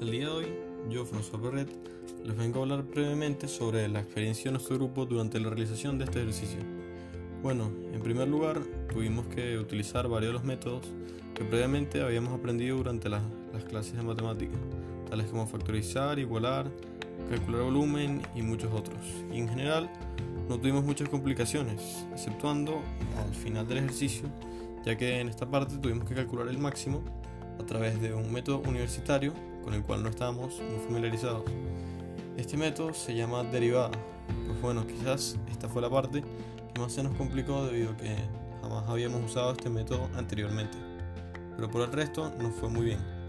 El día de hoy, yo, François Perret, les vengo a hablar brevemente sobre la experiencia de nuestro grupo durante la realización de este ejercicio. Bueno, en primer lugar, tuvimos que utilizar varios de los métodos que previamente habíamos aprendido durante las clases de matemáticas, tales como factorizar, igualar, calcular volumen y muchos otros. Y en general, no tuvimos muchas complicaciones, exceptuando al final del ejercicio, ya que en esta parte tuvimos que calcular el máximo a través de un método universitario con el cual no estábamos muy familiarizados. Este método se llama derivada. Pues bueno, quizás esta fue la parte que más se nos complicó debido a que jamás habíamos usado este método anteriormente. Pero por el resto nos fue muy bien.